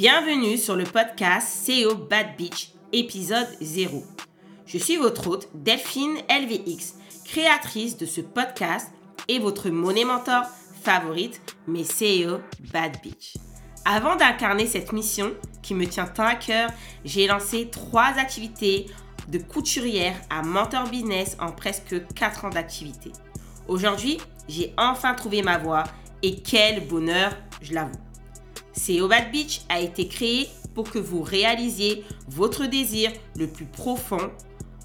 Bienvenue sur le podcast CEO Bad Beach, épisode 0. Je suis votre hôte, Delphine LVX, créatrice de ce podcast et votre monnaie mentor favorite, mes CEO Bad Beach. Avant d'incarner cette mission qui me tient tant à cœur, j'ai lancé trois activités de couturière à mentor business en presque 4 ans d'activité. Aujourd'hui, j'ai enfin trouvé ma voie et quel bonheur, je l'avoue. CEO Bad Beach a été créé pour que vous réalisiez votre désir le plus profond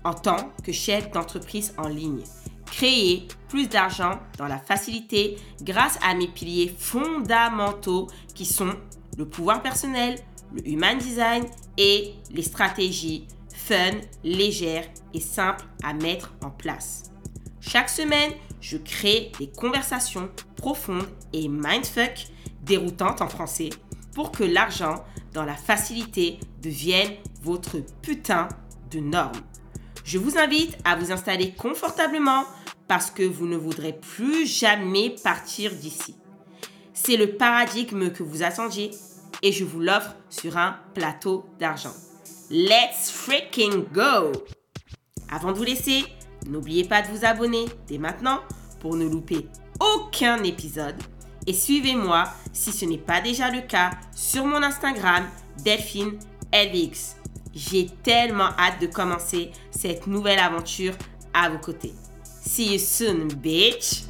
en tant que chef d'entreprise en ligne. Créer plus d'argent dans la facilité grâce à mes piliers fondamentaux qui sont le pouvoir personnel, le human design et les stratégies fun, légères et simples à mettre en place. Chaque semaine, je crée des conversations profondes et mindfuck, déroutantes en français, pour que l'argent dans la facilité devienne votre putain de norme. Je vous invite à vous installer confortablement parce que vous ne voudrez plus jamais partir d'ici. C'est le paradigme que vous attendiez et je vous l'offre sur un plateau d'argent. Let's freaking go! Avant de vous laisser, n'oubliez pas de vous abonner dès maintenant pour ne louper aucun épisode et suivez-moi si ce n'est pas déjà le cas sur mon Instagram Delphine LVX. J'ai tellement hâte de commencer cette nouvelle aventure à vos côtés. See you soon, bitch!